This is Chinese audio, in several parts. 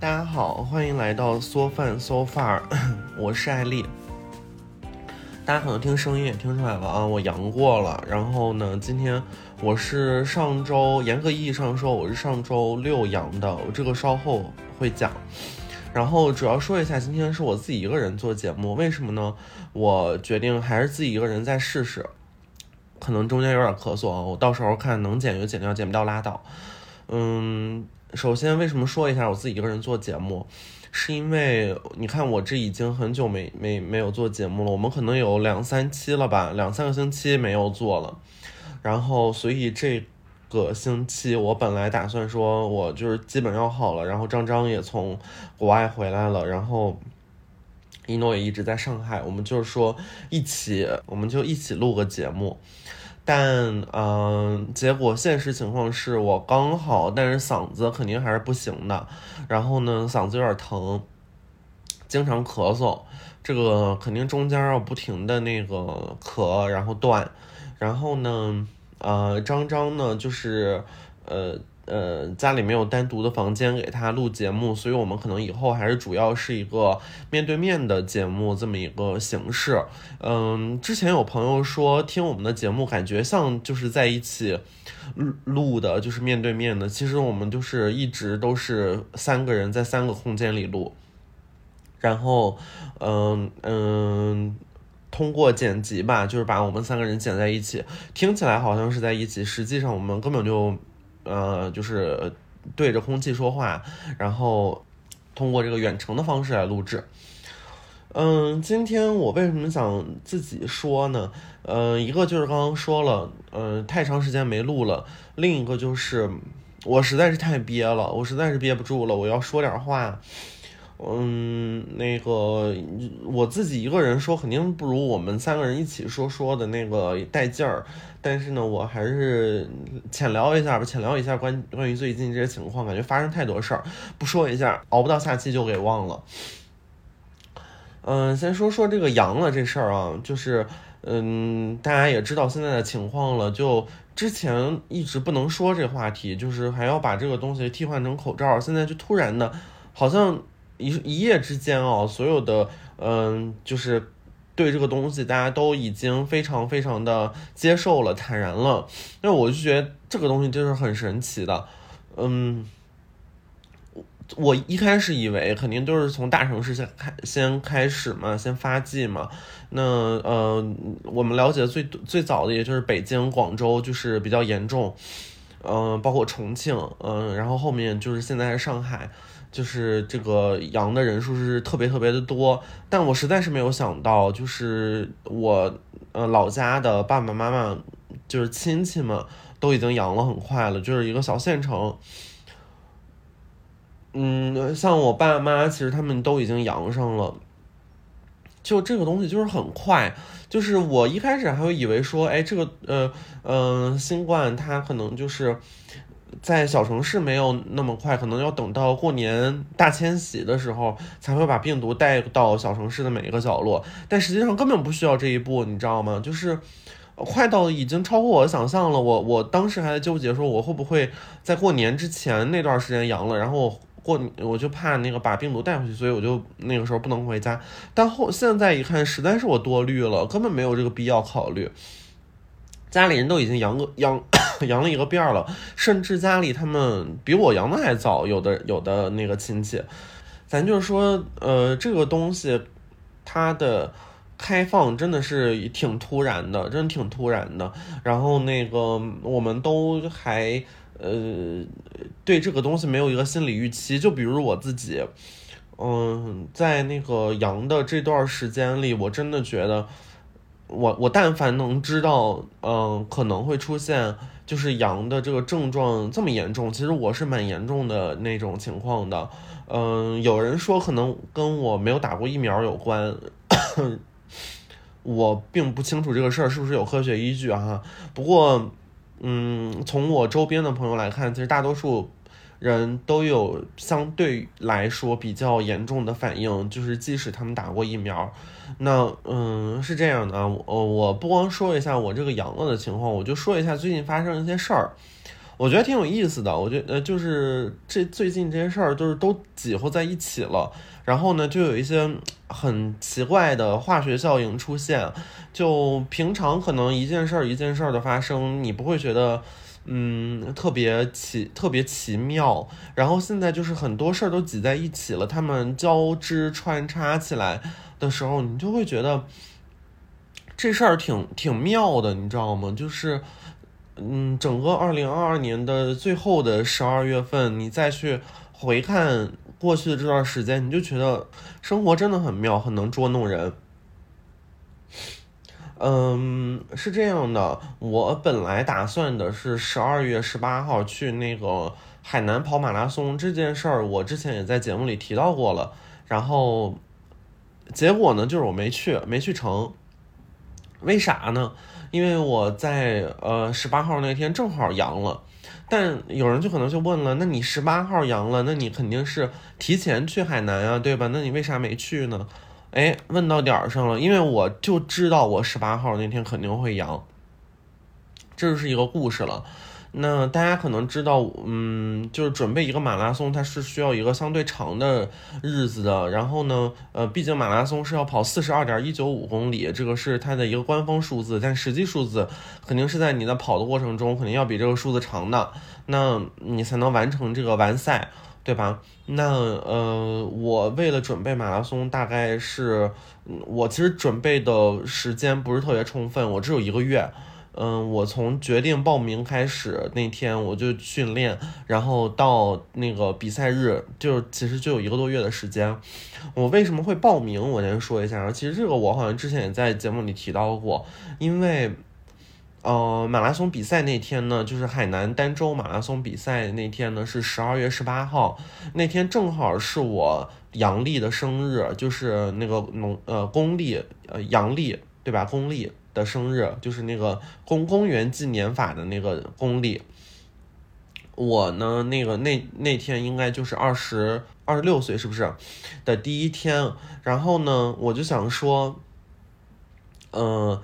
大家好，欢迎来到缩饭 so far，我是艾丽。大家可能听声音也听出来了啊，我阳过了。然后呢，今天我是上周严格意义上说，我是上周六阳的，我这个稍后会讲。然后主要说一下，今天是我自己一个人做节目，为什么呢？我决定还是自己一个人再试试，可能中间有点咳嗽啊，我到时候看能减就减掉，减不掉拉倒。嗯，首先为什么说一下我自己一个人做节目？是因为你看我这已经很久没没没有做节目了，我们可能有两三期了吧，两三个星期没有做了。然后所以这个星期我本来打算说我就是基本要好了，然后张张也从国外回来了，然后一诺也一直在上海，我们就是说一起，我们就一起录个节目。但嗯，结果现实情况是我刚好，但是嗓子肯定还是不行的。然后呢，嗓子有点疼，经常咳嗽，这个肯定中间要不停的那个咳，然后断。然后呢，呃，张张呢就是呃。呃，家里没有单独的房间给他录节目，所以我们可能以后还是主要是一个面对面的节目这么一个形式。嗯，之前有朋友说听我们的节目感觉像就是在一起录录的，就是面对面的。其实我们就是一直都是三个人在三个空间里录，然后嗯嗯，通过剪辑吧，就是把我们三个人剪在一起，听起来好像是在一起，实际上我们根本就。呃，就是对着空气说话，然后通过这个远程的方式来录制。嗯，今天我为什么想自己说呢？嗯，一个就是刚刚说了，嗯，太长时间没录了；另一个就是我实在是太憋了，我实在是憋不住了，我要说点话。嗯，那个我自己一个人说肯定不如我们三个人一起说说的那个带劲儿，但是呢，我还是浅聊一下吧，浅聊一下关关于最近这些情况，感觉发生太多事儿，不说一下，熬不到下期就给忘了。嗯，先说说这个阳了这事儿啊，就是嗯，大家也知道现在的情况了，就之前一直不能说这话题，就是还要把这个东西替换成口罩，现在就突然的，好像。一一夜之间哦，所有的嗯，就是对这个东西，大家都已经非常非常的接受了，坦然了。那我就觉得这个东西就是很神奇的。嗯，我我一开始以为肯定都是从大城市先开先开始嘛，先发迹嘛。那呃，我们了解最最早的也就是北京、广州，就是比较严重。嗯，包括重庆，嗯，然后后面就是现在上海。就是这个阳的人数是特别特别的多，但我实在是没有想到，就是我呃老家的爸爸妈妈，就是亲戚们都已经阳了很快了，就是一个小县城，嗯，像我爸妈其实他们都已经阳上了，就这个东西就是很快，就是我一开始还会以为说，哎，这个呃嗯新冠它可能就是。在小城市没有那么快，可能要等到过年大迁徙的时候才会把病毒带到小城市的每一个角落。但实际上根本不需要这一步，你知道吗？就是快到已经超乎我的想象了。我我当时还在纠结，说我会不会在过年之前那段时间阳了，然后过我就怕那个把病毒带回去，所以我就那个时候不能回家。但后现在一看，实在是我多虑了，根本没有这个必要考虑。家里人都已经阳个 阳。阳了一个遍了，甚至家里他们比我阳的还早，有的有的那个亲戚，咱就是说，呃，这个东西它的开放真的是挺突然的，真的挺突然的。然后那个我们都还呃对这个东西没有一个心理预期，就比如我自己，嗯，在那个阳的这段时间里，我真的觉得。我我但凡能知道，嗯，可能会出现就是阳的这个症状这么严重，其实我是蛮严重的那种情况的，嗯，有人说可能跟我没有打过疫苗有关，我并不清楚这个事儿是不是有科学依据哈。不过，嗯，从我周边的朋友来看，其实大多数。人都有相对来说比较严重的反应，就是即使他们打过疫苗，那嗯是这样的啊，我我不光说一下我这个阳了的情况，我就说一下最近发生一些事儿。我觉得挺有意思的。我觉得呃，就是这最近这些事儿，就是都挤合在一起了。然后呢，就有一些很奇怪的化学效应出现。就平常可能一件事儿一件事儿的发生，你不会觉得嗯特别奇特别奇妙。然后现在就是很多事儿都挤在一起了，它们交织穿插起来的时候，你就会觉得这事儿挺挺妙的，你知道吗？就是。嗯，整个二零二二年的最后的十二月份，你再去回看过去的这段时间，你就觉得生活真的很妙，很能捉弄人。嗯，是这样的，我本来打算的是十二月十八号去那个海南跑马拉松这件事儿，我之前也在节目里提到过了。然后结果呢，就是我没去，没去成。为啥呢？因为我在呃十八号那天正好阳了，但有人就可能就问了，那你十八号阳了，那你肯定是提前去海南啊，对吧？那你为啥没去呢？哎，问到点儿上了，因为我就知道我十八号那天肯定会阳，这就是一个故事了。那大家可能知道，嗯，就是准备一个马拉松，它是需要一个相对长的日子的。然后呢，呃，毕竟马拉松是要跑四十二点一九五公里，这个是它的一个官方数字，但实际数字肯定是在你在跑的过程中，肯定要比这个数字长的，那你才能完成这个完赛，对吧？那呃，我为了准备马拉松，大概是我其实准备的时间不是特别充分，我只有一个月。嗯，我从决定报名开始那天我就训练，然后到那个比赛日，就其实就有一个多月的时间。我为什么会报名？我先说一下，其实这个我好像之前也在节目里提到过，因为，呃，马拉松比赛那天呢，就是海南儋州马拉松比赛那天呢是十二月十八号，那天正好是我阳历的生日，就是那个农呃公历呃阳历对吧？公历。的生日就是那个公公元纪年法的那个公历，我呢那个那那天应该就是二十二十六岁是不是的第一天？然后呢我就想说，嗯。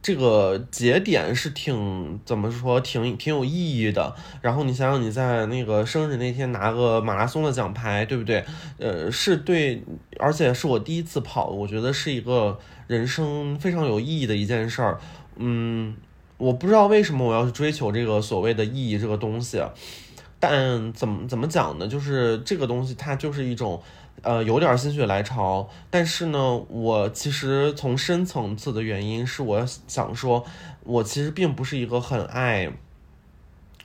这个节点是挺怎么说，挺挺有意义的。然后你想想，你在那个生日那天拿个马拉松的奖牌，对不对？呃，是对，而且是我第一次跑，我觉得是一个人生非常有意义的一件事儿。嗯，我不知道为什么我要去追求这个所谓的意义这个东西，但怎么怎么讲呢？就是这个东西它就是一种。呃，有点心血来潮，但是呢，我其实从深层次的原因是，我想说，我其实并不是一个很爱，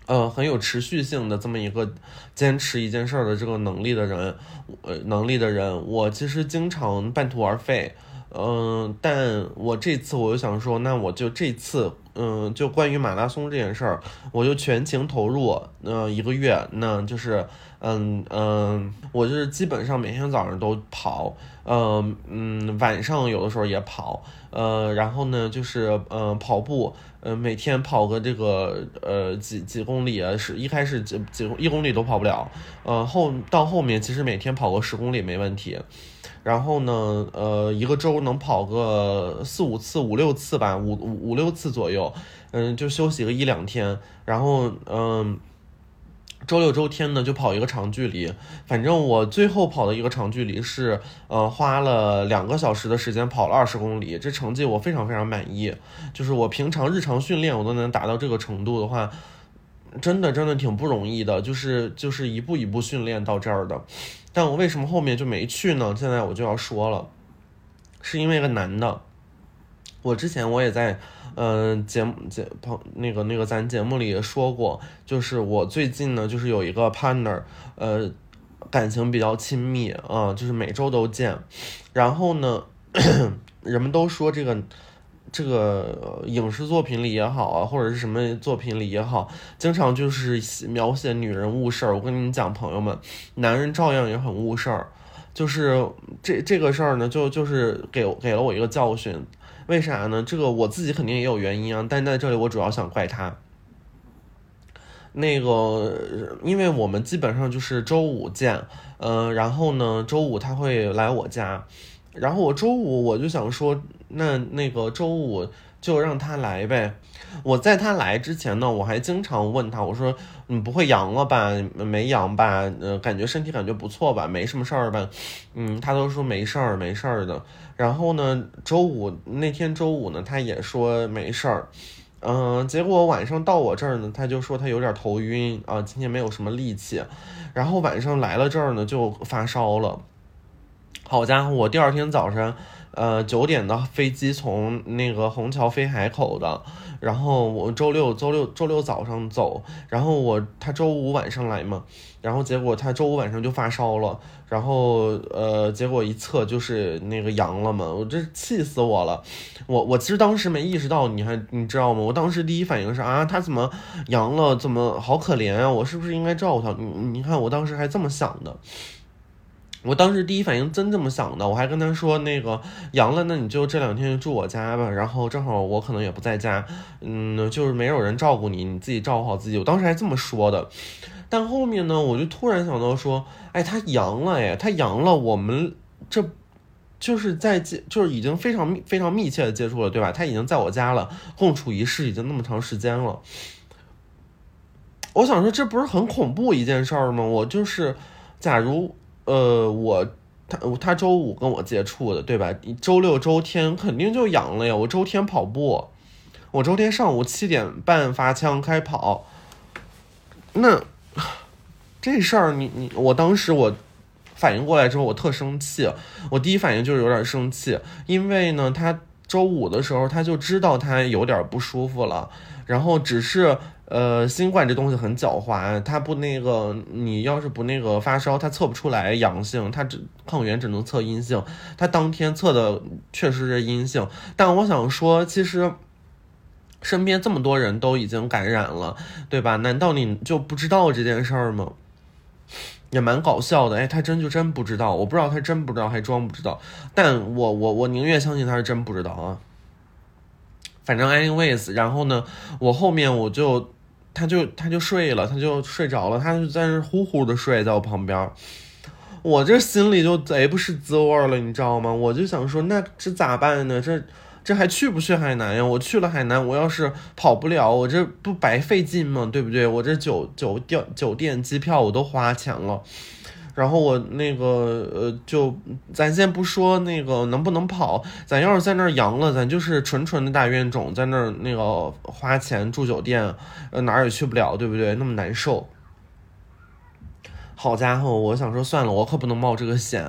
呃，很有持续性的这么一个坚持一件事儿的这个能力的人，呃，能力的人，我其实经常半途而废。嗯，但我这次我就想说，那我就这次，嗯，就关于马拉松这件事儿，我就全情投入，呃，一个月，那就是，嗯嗯，我就是基本上每天早上都跑，嗯嗯，晚上有的时候也跑，呃，然后呢，就是呃跑步，呃，每天跑个这个呃几几公里啊，是一开始几几一公里都跑不了，呃后到后面其实每天跑个十公里没问题。然后呢，呃，一个周能跑个四五次、五六次吧，五五五六次左右，嗯，就休息个一两天。然后，嗯，周六周天呢就跑一个长距离。反正我最后跑的一个长距离是，呃，花了两个小时的时间跑了二十公里，这成绩我非常非常满意。就是我平常日常训练我都能达到这个程度的话。真的真的挺不容易的，就是就是一步一步训练到这儿的，但我为什么后面就没去呢？现在我就要说了，是因为个男的，我之前我也在，嗯节目节朋那个那个咱节目里也说过，就是我最近呢就是有一个 partner，呃感情比较亲密啊，就是每周都见，然后呢，人们都说这个。这个影视作品里也好啊，或者是什么作品里也好，经常就是描写女人误事儿。我跟你们讲，朋友们，男人照样也很误事儿。就是这这个事儿呢，就就是给给了我一个教训。为啥呢？这个我自己肯定也有原因啊，但在这里我主要想怪他。那个，因为我们基本上就是周五见，嗯，然后呢，周五他会来我家。然后我周五我就想说，那那个周五就让他来呗。我在他来之前呢，我还经常问他，我说你不会阳了吧？没阳吧？呃，感觉身体感觉不错吧？没什么事儿吧？嗯，他都说没事儿，没事儿的。然后呢，周五那天周五呢，他也说没事儿。嗯，结果晚上到我这儿呢，他就说他有点头晕啊，今天没有什么力气。然后晚上来了这儿呢，就发烧了。好家伙，我第二天早晨。呃，九点的飞机从那个虹桥飞海口的，然后我周六周六周六早上走，然后我他周五晚上来嘛，然后结果他周五晚上就发烧了，然后呃，结果一测就是那个阳了嘛，我这气死我了，我我其实当时没意识到，你还你知道吗？我当时第一反应是啊，他怎么阳了？怎么好可怜啊？我是不是应该照顾他？你你看我当时还这么想的。我当时第一反应真这么想的，我还跟他说那个阳了，那你就这两天住我家吧，然后正好我可能也不在家，嗯，就是没有人照顾你，你自己照顾好自己。我当时还这么说的，但后面呢，我就突然想到说，哎，他阳了，哎，他阳了，我们这就是在接，就是已经非常非常密切的接触了，对吧？他已经在我家了，共处一室已经那么长时间了。我想说，这不是很恐怖一件事儿吗？我就是，假如。呃，我他他周五跟我接触的，对吧？周六周天肯定就阳了呀。我周天跑步，我周天上午七点半发枪开跑。那这事儿，你你，我当时我反应过来之后，我特生气。我第一反应就是有点生气，因为呢，他周五的时候他就知道他有点不舒服了，然后只是。呃，新冠这东西很狡猾，它不那个，你要是不那个发烧，它测不出来阳性，它只抗原只能测阴性，它当天测的确实是阴性。但我想说，其实身边这么多人都已经感染了，对吧？难道你就不知道这件事儿吗？也蛮搞笑的，哎，他真就真不知道，我不知道他真不知道还装不知道，但我我我宁愿相信他是真不知道啊。反正 anyways，然后呢，我后面我就。他就他就睡了，他就睡着了，他就在那呼呼的睡，在我旁边，我这心里就贼不是滋味了，你知道吗？我就想说，那这咋办呢？这这还去不去海南呀？我去了海南，我要是跑不了，我这不白费劲吗？对不对？我这酒酒店酒店机票我都花钱了。然后我那个呃，就咱先不说那个能不能跑，咱要是在那儿阳了，咱就是纯纯的大冤种，在那儿那个花钱住酒店，呃哪儿也去不了，对不对？那么难受。好家伙，我想说算了，我可不能冒这个险。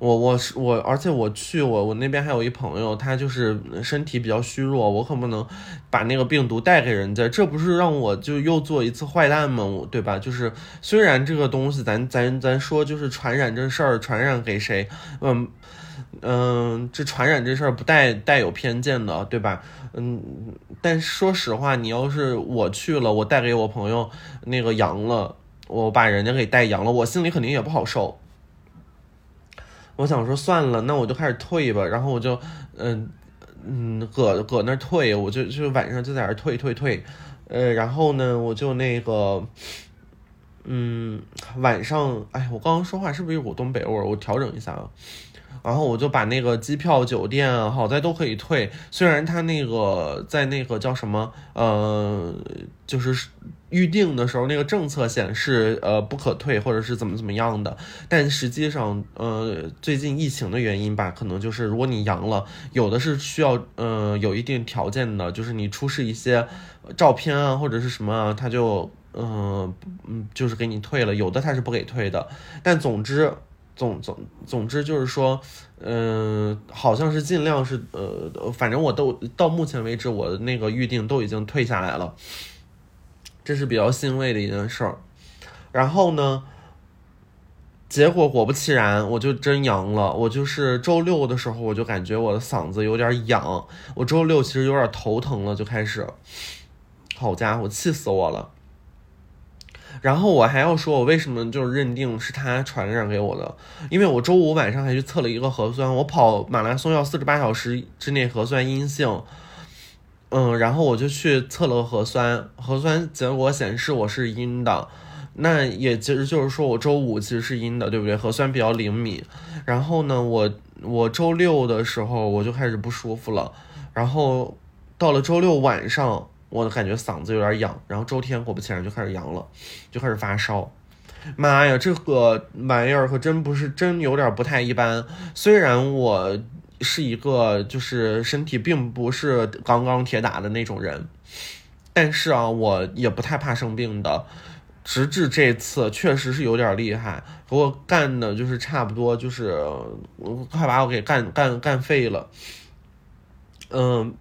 我我是我，而且我去我我那边还有一朋友，他就是身体比较虚弱，我可不能把那个病毒带给人家，这不是让我就又做一次坏蛋吗？对吧？就是虽然这个东西，咱咱咱说就是传染这事儿，传染给谁？嗯嗯，这传染这事儿不带带有偏见的，对吧？嗯，但说实话，你要是我去了，我带给我朋友那个阳了。我把人家给带阳了，我心里肯定也不好受。我想说算了，那我就开始退吧。然后我就，嗯嗯，搁搁那退，我就就晚上就在那退退退。呃，然后呢，我就那个，嗯，晚上，哎，我刚刚说话是不是有股东北味儿？我调整一下啊。然后我就把那个机票、酒店啊好在都可以退，虽然他那个在那个叫什么，呃，就是预定的时候那个政策显示呃不可退或者是怎么怎么样的，但实际上呃最近疫情的原因吧，可能就是如果你阳了，有的是需要呃有一定条件的，就是你出示一些照片啊或者是什么，他就嗯嗯就是给你退了，有的他是不给退的，但总之。总总总之就是说，嗯，好像是尽量是呃，反正我都到目前为止，我的那个预定都已经退下来了，这是比较欣慰的一件事儿。然后呢，结果果不其然，我就真阳了。我就是周六的时候，我就感觉我的嗓子有点痒，我周六其实有点头疼了，就开始，好家伙，气死我了。然后我还要说，我为什么就认定是他传染给我的？因为我周五晚上还去测了一个核酸，我跑马拉松要四十八小时之内核酸阴性，嗯，然后我就去测了核酸，核酸结果显示我是阴的，那也其实就是说我周五其实是阴的，对不对？核酸比较灵敏。然后呢，我我周六的时候我就开始不舒服了，然后到了周六晚上，我感觉嗓子有点痒，然后周天果不其然就开始阳了，就开始发烧。妈呀，这个玩意儿可真不是真有点不太一般。虽然我是一个就是身体并不是钢钢铁打的那种人，但是啊，我也不太怕生病的。直至这次确实是有点厉害，给我干的就是差不多就是快把我给干干干废了。嗯，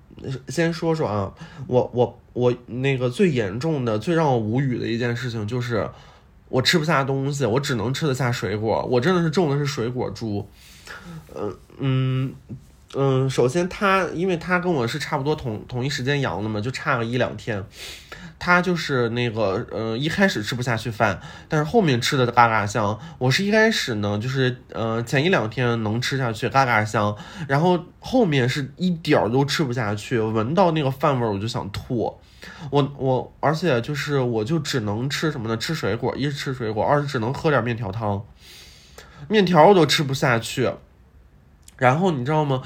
先说说啊，我我我那个最严重的、最让我无语的一件事情就是。我吃不下东西，我只能吃得下水果。我真的是中的是水果猪。嗯嗯嗯，首先他，因为他跟我是差不多同同一时间阳的嘛，就差个一两天。他就是那个，呃，一开始吃不下去饭，但是后面吃的嘎嘎香。我是一开始呢，就是，呃，前一两天能吃下去，嘎嘎香，然后后面是一点儿都吃不下去，闻到那个饭味儿我就想吐。我我，而且就是我就只能吃什么呢？吃水果，一是吃水果，二是只能喝点面条汤。面条我都吃不下去，然后你知道吗？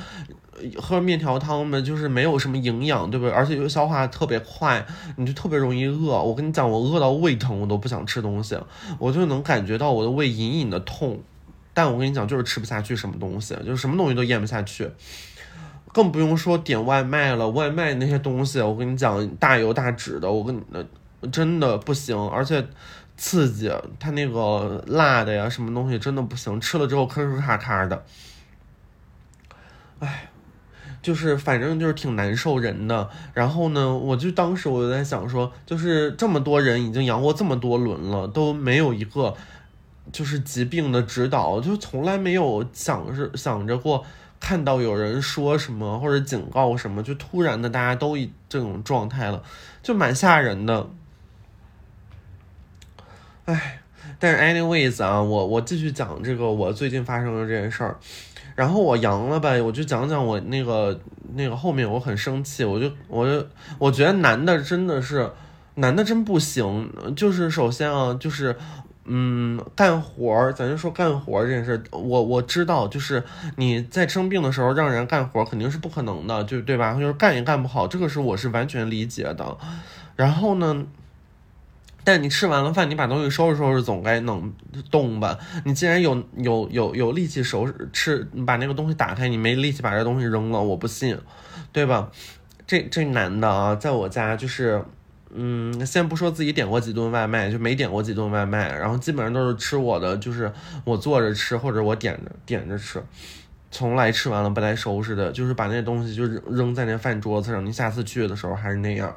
喝面条汤嘛，就是没有什么营养，对不对？而且又消化特别快，你就特别容易饿。我跟你讲，我饿到胃疼，我都不想吃东西，我就能感觉到我的胃隐隐的痛。但我跟你讲，就是吃不下去什么东西，就是什么东西都咽不下去。更不用说点外卖了，外卖那些东西，我跟你讲，大油大脂的，我跟你真的不行，而且刺激，它那个辣的呀，什么东西真的不行，吃了之后吭哧咔咔的，哎，就是反正就是挺难受人的。然后呢，我就当时我就在想说，就是这么多人已经阳过这么多轮了，都没有一个就是疾病的指导，就从来没有想是想着过。看到有人说什么或者警告什么，就突然的大家都以这种状态了，就蛮吓人的。哎，但是 anyways 啊，我我继续讲这个我最近发生的这件事儿。然后我阳了呗，我就讲讲我那个那个后面我很生气，我就我就我觉得男的真的是男的真不行，就是首先啊就是。嗯，干活儿，咱就说干活儿这件事，我我知道，就是你在生病的时候让人干活儿肯定是不可能的，就对吧？就是干也干不好，这个是我是完全理解的。然后呢，但你吃完了饭，你把东西收拾收拾，总该能动吧？你既然有有有有力气收拾吃，你把那个东西打开，你没力气把这东西扔了，我不信，对吧？这这男的啊，在我家就是。嗯，先不说自己点过几顿外卖，就没点过几顿外卖，然后基本上都是吃我的，就是我坐着吃或者我点着点着吃，从来吃完了不带收拾的，就是把那东西就扔扔在那饭桌子上。你下次去的时候还是那样，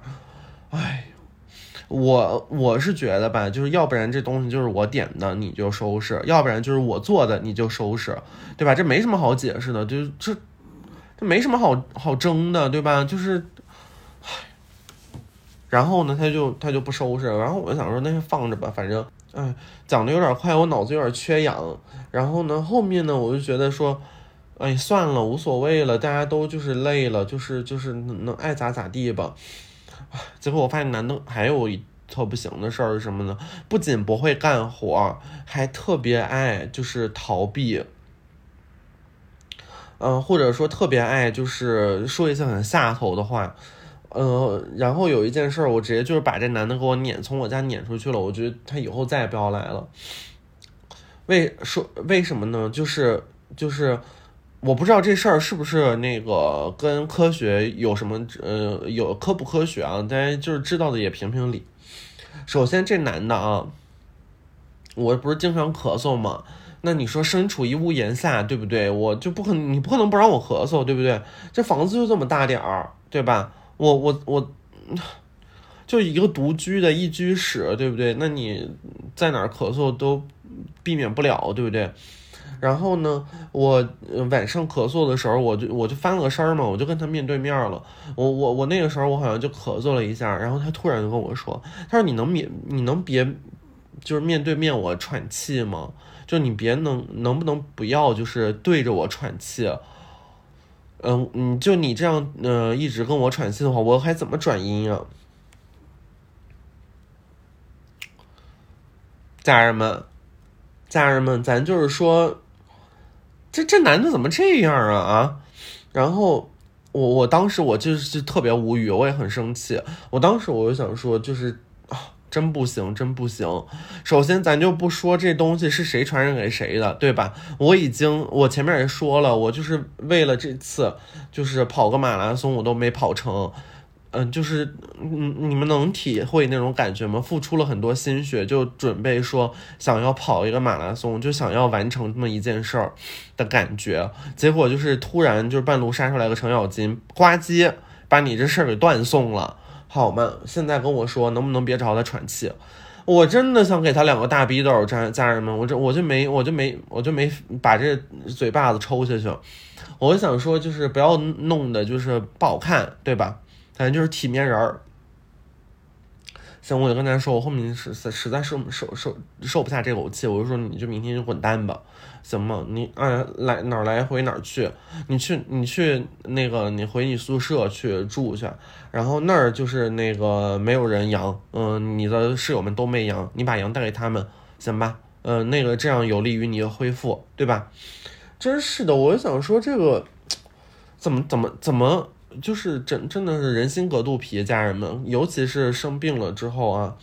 哎，我我是觉得吧，就是要不然这东西就是我点的你就收拾，要不然就是我做的你就收拾，对吧？这没什么好解释的，就这这没什么好好争的，对吧？就是。唉然后呢，他就他就不收拾，然后我就想说，那就放着吧，反正，哎，讲的有点快，我脑子有点缺氧。然后呢，后面呢，我就觉得说，哎，算了，无所谓了，大家都就是累了，就是就是能爱咋咋地吧。结果我发现男的还有一特不行的事儿是什么呢？不仅不会干活，还特别爱就是逃避，嗯，或者说特别爱就是说一些很下头的话。呃，然后有一件事儿，我直接就是把这男的给我撵，从我家撵出去了。我觉得他以后再也不要来了。为说为什么呢？就是就是，我不知道这事儿是不是那个跟科学有什么呃有科不科学啊？大家就是知道的也评评理。首先，这男的啊，我不是经常咳嗽吗？那你说身处一屋檐下，对不对？我就不可能，你不可能不让我咳嗽，对不对？这房子就这么大点儿，对吧？我我我，就一个独居的一居室，对不对？那你在哪儿咳嗽都避免不了，对不对？然后呢，我晚上咳嗽的时候，我就我就翻了个身嘛，我就跟他面对面了。我我我那个时候我好像就咳嗽了一下，然后他突然就跟我说：“他说你能免你能别就是面对面我喘气吗？就你别能能不能不要就是对着我喘气？”嗯，你就你这样，呃，一直跟我喘气的话，我还怎么转音啊？家人们，家人们，咱就是说，这这男的怎么这样啊啊？然后我我当时我就是特别无语，我也很生气。我当时我就想说，就是啊，真不行，真不行。首先，咱就不说这东西是谁传染给谁的，对吧？我已经我前面也说了，我就是为了这次，就是跑个马拉松，我都没跑成。嗯，就是嗯，你们能体会那种感觉吗？付出了很多心血，就准备说想要跑一个马拉松，就想要完成这么一件事儿的感觉，结果就是突然就是半路杀出来个程咬金，呱唧把你这事儿给断送了，好吗？现在跟我说能不能别朝他喘气？我真的想给他两个大逼斗，家家人们，我这我就没我就没我就没把这嘴巴子抽下去，我想说就是不要弄的就是不好看，对吧？反正就是体面人儿，行，我就跟他说，我后面实实在受受受受不下这口气，我就说你就明天就滚蛋吧，行吗？你啊来哪儿来回哪儿去，你去你去那个你回你宿舍去住去，然后那儿就是那个没有人阳，嗯，你的室友们都没阳，你把阳带给他们，行吧？嗯，那个这样有利于你的恢复，对吧？真是的，我就想说这个怎么怎么怎么。就是真真的是人心隔肚皮，家人们，尤其是生病了之后啊，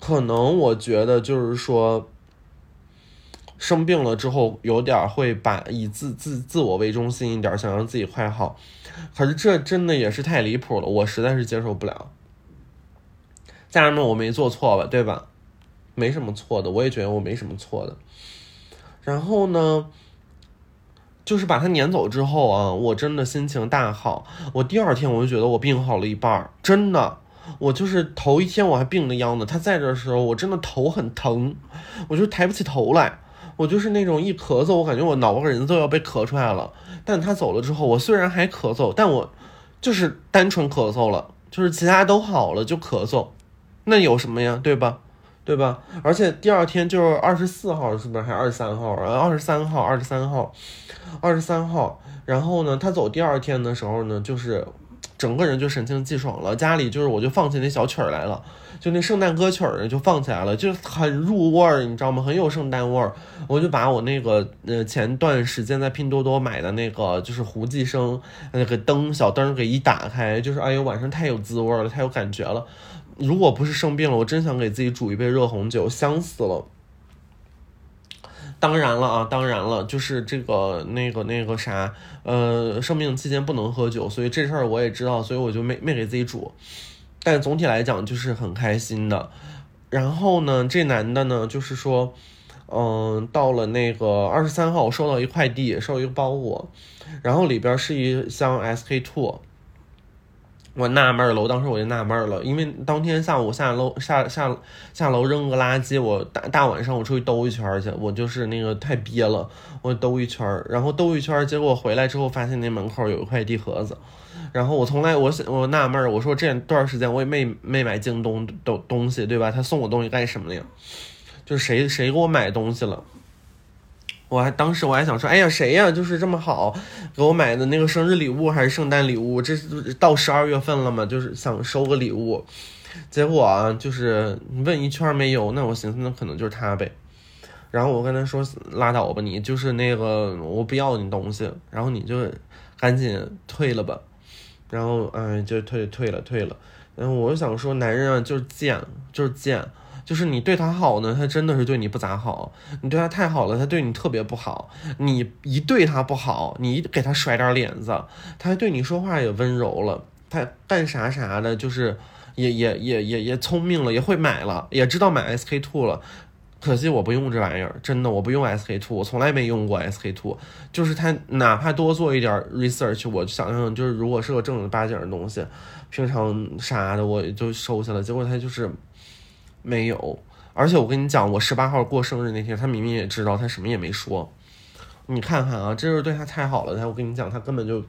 可能我觉得就是说，生病了之后有点会把以自自自我为中心一点，想让自己快好，可是这真的也是太离谱了，我实在是接受不了。家人们，我没做错吧，对吧？没什么错的，我也觉得我没什么错的。然后呢？就是把他撵走之后啊，我真的心情大好。我第二天我就觉得我病好了一半儿，真的。我就是头一天我还病的样子，他在这的时候我真的头很疼，我就抬不起头来。我就是那种一咳嗽，我感觉我脑仁子要被咳出来了。但他走了之后，我虽然还咳嗽，但我就是单纯咳嗽了，就是其他都好了就咳嗽，那有什么呀，对吧？对吧？而且第二天就是二十四号，是不是还二十三号？然后，二十三号，二十三号，二十三号。然后呢，他走第二天的时候呢，就是整个人就神清气爽了。家里就是我就放起那小曲儿来了，就那圣诞歌曲儿就放起来了，就很入味儿，你知道吗？很有圣诞味儿。我就把我那个呃前段时间在拼多多买的那个就是胡寄生那个灯小灯给一打开，就是哎呦晚上太有滋味儿了，太有感觉了。如果不是生病了，我真想给自己煮一杯热红酒，香死了。当然了啊，当然了，就是这个那个那个啥，呃，生病期间不能喝酒，所以这事儿我也知道，所以我就没没给自己煮。但总体来讲就是很开心的。然后呢，这男的呢，就是说，嗯，到了那个二十三号，我收到一快递，收一个包裹，然后里边是一箱 SK two。我纳闷了，我当时我就纳闷了，因为当天下午下楼下下下楼扔个垃圾，我大大晚上我出去兜一圈去，我就是那个太憋了，我兜一圈，然后兜一圈，结果回来之后发现那门口有一快递盒子，然后我从来我我纳闷，我说这段时间我也没没买京东东东西，对吧？他送我东西干什么呀？就是谁谁给我买东西了？我还当时我还想说，哎呀，谁呀？就是这么好，给我买的那个生日礼物还是圣诞礼物？这到十二月份了嘛，就是想收个礼物，结果啊，就是问一圈没有，那我寻思那可能就是他呗。然后我跟他说，拉倒吧，你就是那个我不要你东西，然后你就赶紧退了吧。然后哎，就退退了退了。然后我就想说，男人啊，就是贱，就是贱。就是你对他好呢，他真的是对你不咋好；你对他太好了，他对你特别不好。你一对他不好，你给他甩点脸子，他还对你说话也温柔了，他干啥啥的，就是也也也也也聪明了，也会买了，也知道买 SK two 了。可惜我不用这玩意儿，真的我不用 SK two，我从来没用过 SK two。就是他哪怕多做一点 research，我想想就是如果是个正儿八经的东西，平常啥的我就收下了。结果他就是。没有，而且我跟你讲，我十八号过生日那天，他明明也知道，他什么也没说。你看看啊，这就是对他太好了。他我跟你讲，他根本就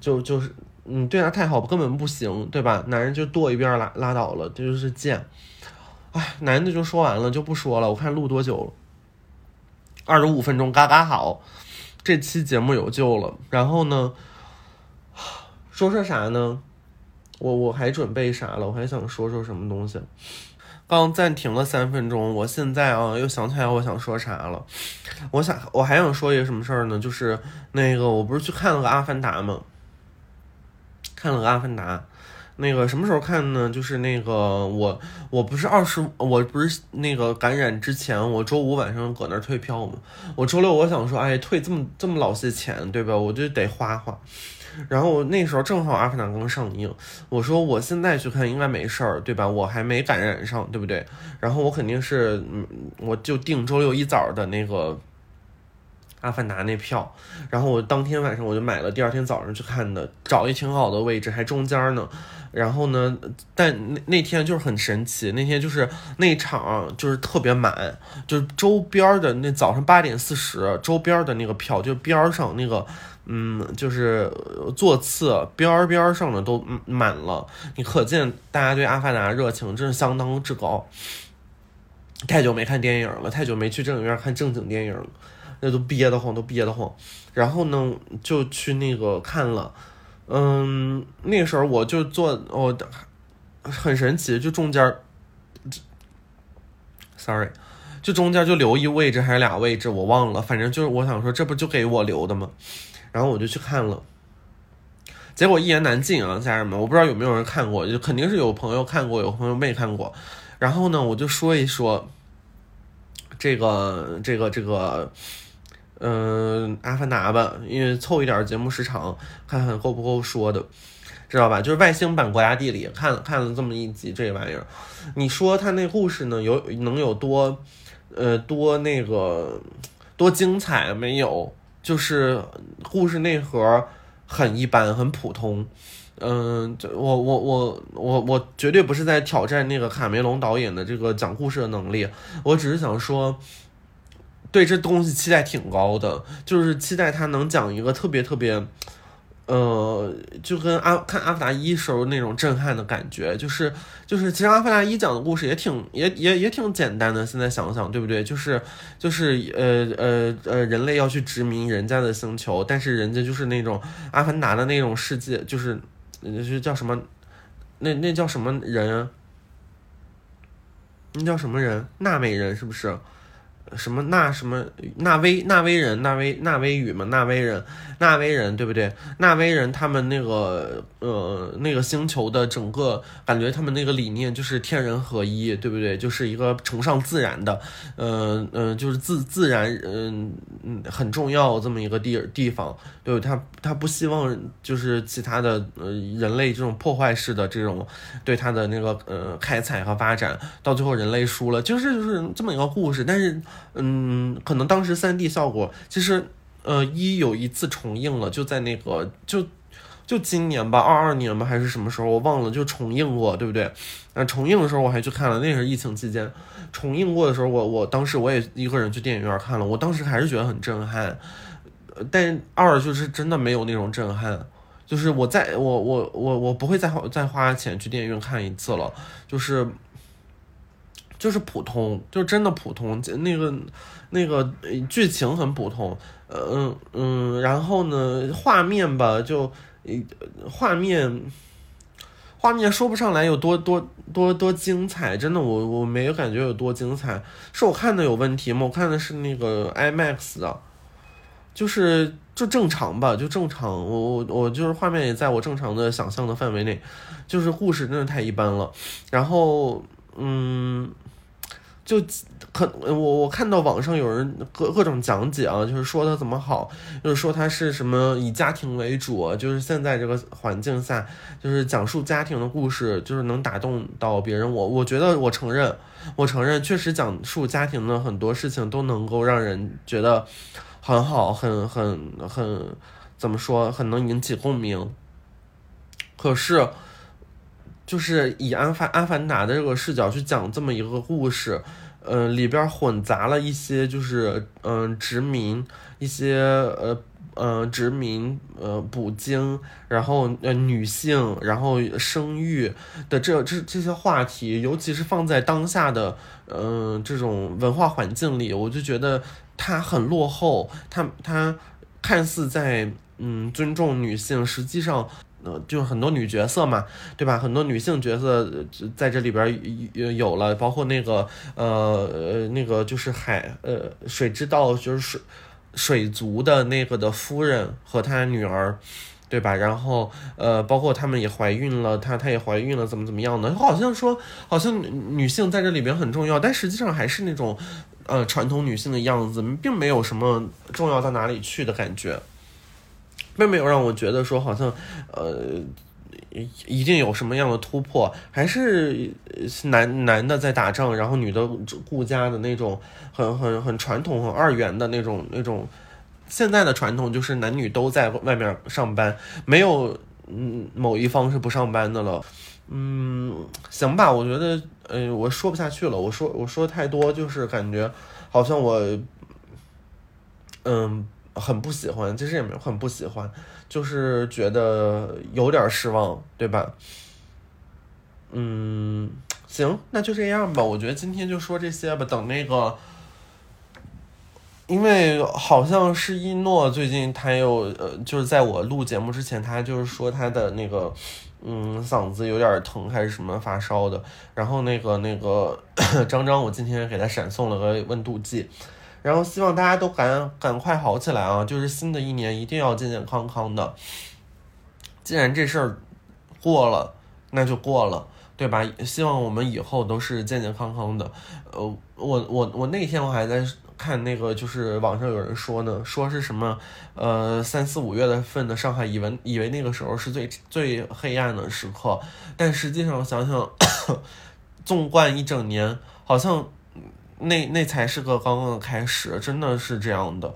就就是你对他太好，根本不行，对吧？男人就剁一边拉拉倒了，这就是贱。哎，男的就说完了，就不说了。我看录多久？二十五分钟，嘎嘎好。这期节目有救了。然后呢，说说啥呢？我我还准备啥了？我还想说说什么东西？刚暂停了三分钟，我现在啊又想起来我想说啥了。我想我还想说一个什么事儿呢？就是那个我不是去看了个《阿凡达》吗？看了个《阿凡达》。那个什么时候看呢？就是那个我我不是二十，我不是那个感染之前，我周五晚上搁那儿退票嘛。我周六我想说，哎，退这么这么老些钱，对吧？我就得花花。然后那时候正好《阿凡达》刚上映，我说我现在去看应该没事儿，对吧？我还没感染上，对不对？然后我肯定是，嗯，我就订周六一早的那个《阿凡达》那票。然后我当天晚上我就买了，第二天早上去看的，找一挺好的位置，还中间呢。然后呢，但那那天就是很神奇，那天就是那场就是特别满，就是周边的那早上八点四十，周边的那个票就边上那个。嗯，就是座次边边上的都满了，你可见大家对《阿凡达》热情真是相当之高。太久没看电影了，太久没去正影院看正经电影了，那都憋得慌，都憋得慌。然后呢，就去那个看了，嗯，那时候我就坐，我很神奇，就中间，sorry，就中间就留一位置还是俩位置，我忘了，反正就是我想说，这不就给我留的吗？然后我就去看了，结果一言难尽啊，家人们，我不知道有没有人看过，就肯定是有朋友看过，有朋友没看过。然后呢，我就说一说这个这个这个，嗯，阿凡达吧，因为凑一点节目时长，看看够不够说的，知道吧？就是外星版国家地理，看看了这么一集这玩意儿，你说他那故事呢，有能有多呃多那个多精彩没有？就是故事内核很一般，很普通。嗯，我我我我我绝对不是在挑战那个卡梅隆导演的这个讲故事的能力，我只是想说，对这东西期待挺高的，就是期待他能讲一个特别特别。呃，就跟阿看《阿凡达一》时候那种震撼的感觉，就是就是，其实《阿凡达一》讲的故事也挺也也也挺简单的。现在想想，对不对？就是就是呃呃呃，人类要去殖民人家的星球，但是人家就是那种阿凡达的那种世界，就是就是叫什么？那那叫什么人？那叫什么人？纳美人是不是？什么纳什么纳威纳威人纳威纳威语嘛纳威人纳威人对不对？纳威人他们那个呃那个星球的整个感觉，他们那个理念就是天人合一，对不对？就是一个崇尚自然的，嗯嗯，就是自自然嗯嗯很重要这么一个地地方，对他他不希望就是其他的呃人类这种破坏式的这种对他的那个呃开采和发展，到最后人类输了，就是就是这么一个故事，但是。嗯，可能当时三 D 效果其实，呃，一有一次重映了，就在那个就就今年吧，二二年吧，还是什么时候我忘了，就重映过，对不对？那重映的时候我还去看了，那是疫情期间重映过的时候，我我当时我也一个人去电影院看了，我当时还是觉得很震撼，但二就是真的没有那种震撼，就是我再我我我我不会再再花钱去电影院看一次了，就是。就是普通，就真的普通。那个那个剧情很普通，嗯嗯，然后呢，画面吧，就画面画面说不上来有多多多多精彩。真的，我我没有感觉有多精彩，是我看的有问题吗？我看的是那个 IMAX 的，就是就正常吧，就正常。我我我就是画面也在我正常的想象的范围内，就是故事真的太一般了。然后嗯。就可我我看到网上有人各各种讲解啊，就是说他怎么好，就是说他是什么以家庭为主，就是现在这个环境下，就是讲述家庭的故事，就是能打动到别人。我我觉得我承认，我承认确实讲述家庭的很多事情都能够让人觉得很好，很很很怎么说，很能引起共鸣。可是。就是以阿凡阿凡达的这个视角去讲这么一个故事，嗯，里边混杂了一些就是嗯殖民一些呃呃殖民呃捕鲸，然后呃女性，然后生育的这这这些话题，尤其是放在当下的嗯这种文化环境里，我就觉得它很落后，它它看似在嗯尊重女性，实际上。呃，就很多女角色嘛，对吧？很多女性角色在这里边有有了，包括那个呃呃那个就是海呃水之道就是水水族的那个的夫人和她女儿，对吧？然后呃，包括他们也怀孕了，她她也怀孕了，怎么怎么样的？好像说好像女性在这里边很重要，但实际上还是那种呃传统女性的样子，并没有什么重要到哪里去的感觉，并没有让我觉得说好像呃。一定有什么样的突破？还是男男的在打仗，然后女的顾家的那种很很很传统、很二元的那种那种。现在的传统就是男女都在外面上班，没有嗯某一方是不上班的了。嗯，行吧，我觉得嗯我说不下去了。我说我说太多，就是感觉好像我嗯很不喜欢，其实也没有很不喜欢。就是觉得有点失望，对吧？嗯，行，那就这样吧。我觉得今天就说这些吧。等那个，因为好像是一诺最近他又呃，就是在我录节目之前，他就是说他的那个嗯嗓子有点疼还是什么发烧的。然后那个那个 张张，我今天给他闪送了个温度计。然后希望大家都赶赶快好起来啊！就是新的一年一定要健健康康的。既然这事儿过了，那就过了，对吧？希望我们以后都是健健康康的。呃，我我我那天我还在看那个，就是网上有人说呢，说是什么呃三四五月的份的上海，以为以为那个时候是最最黑暗的时刻，但实际上想想，纵观一整年，好像。那那才是个刚刚的开始，真的是这样的。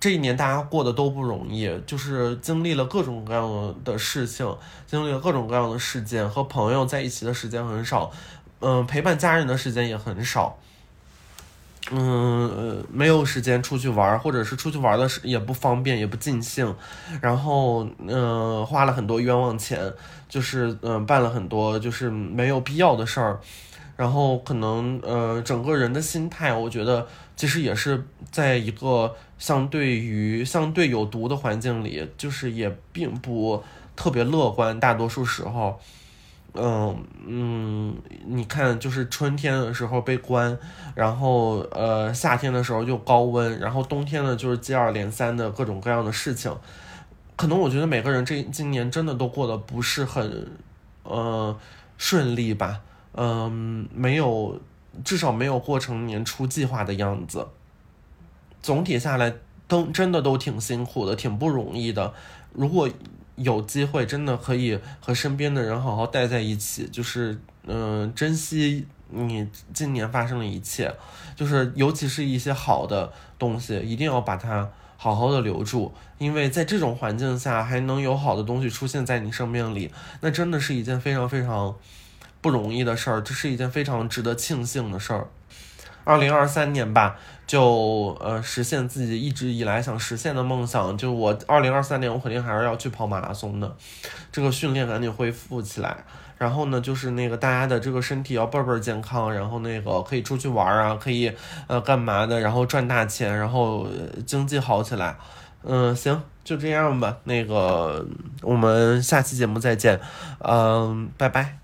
这一年大家过得都不容易，就是经历了各种各样的事情，经历了各种各样的事件，和朋友在一起的时间很少，嗯，陪伴家人的时间也很少，嗯，没有时间出去玩，或者是出去玩的时也不方便，也不尽兴，然后嗯，花了很多冤枉钱，就是嗯，办了很多就是没有必要的事儿。然后可能呃，整个人的心态，我觉得其实也是在一个相对于相对有毒的环境里，就是也并不特别乐观。大多数时候，嗯嗯，你看，就是春天的时候被关，然后呃，夏天的时候又高温，然后冬天呢就是接二连三的各种各样的事情。可能我觉得每个人这今年真的都过得不是很呃顺利吧。嗯，没有，至少没有过成年初计划的样子。总体下来都真的都挺辛苦的，挺不容易的。如果有机会，真的可以和身边的人好好待在一起，就是嗯，珍惜你今年发生的一切，就是尤其是一些好的东西，一定要把它好好的留住。因为在这种环境下，还能有好的东西出现在你生命里，那真的是一件非常非常。不容易的事儿，这是一件非常值得庆幸的事儿。二零二三年吧，就呃实现自己一直以来想实现的梦想。就我二零二三年，我肯定还是要去跑马拉松的，这个训练赶紧恢复起来。然后呢，就是那个大家的这个身体要倍倍健康，然后那个可以出去玩啊，可以呃干嘛的，然后赚大钱，然后经济好起来。嗯，行，就这样吧。那个我们下期节目再见。嗯，拜拜。